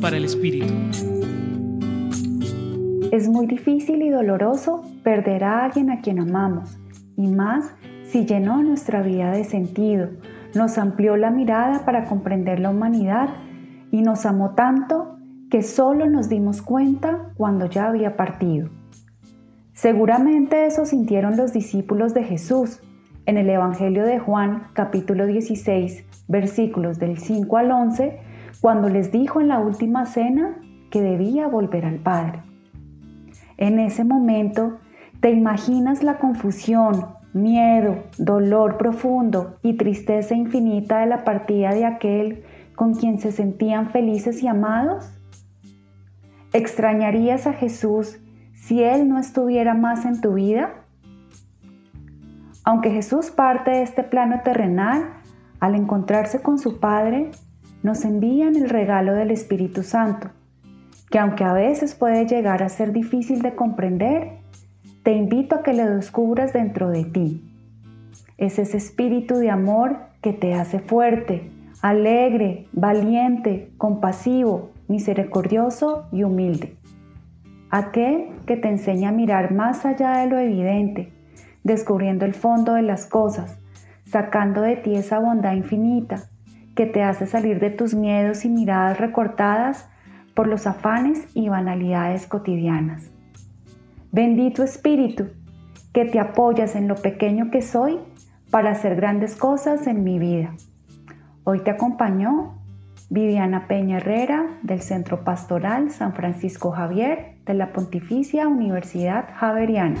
Para el Espíritu. Es muy difícil y doloroso perder a alguien a quien amamos, y más si llenó nuestra vida de sentido, nos amplió la mirada para comprender la humanidad y nos amó tanto que solo nos dimos cuenta cuando ya había partido. Seguramente eso sintieron los discípulos de Jesús en el Evangelio de Juan capítulo 16 versículos del 5 al 11 cuando les dijo en la última cena que debía volver al Padre. En ese momento, ¿te imaginas la confusión, miedo, dolor profundo y tristeza infinita de la partida de aquel con quien se sentían felices y amados? ¿Extrañarías a Jesús si Él no estuviera más en tu vida? Aunque Jesús parte de este plano terrenal, al encontrarse con su Padre, nos envían el regalo del Espíritu Santo, que aunque a veces puede llegar a ser difícil de comprender, te invito a que lo descubras dentro de ti. Es ese espíritu de amor que te hace fuerte, alegre, valiente, compasivo, misericordioso y humilde. Aquel que te enseña a mirar más allá de lo evidente, descubriendo el fondo de las cosas, sacando de ti esa bondad infinita que te hace salir de tus miedos y miradas recortadas por los afanes y banalidades cotidianas. Bendito Espíritu, que te apoyas en lo pequeño que soy para hacer grandes cosas en mi vida. Hoy te acompañó Viviana Peña Herrera del Centro Pastoral San Francisco Javier de la Pontificia Universidad Javeriana.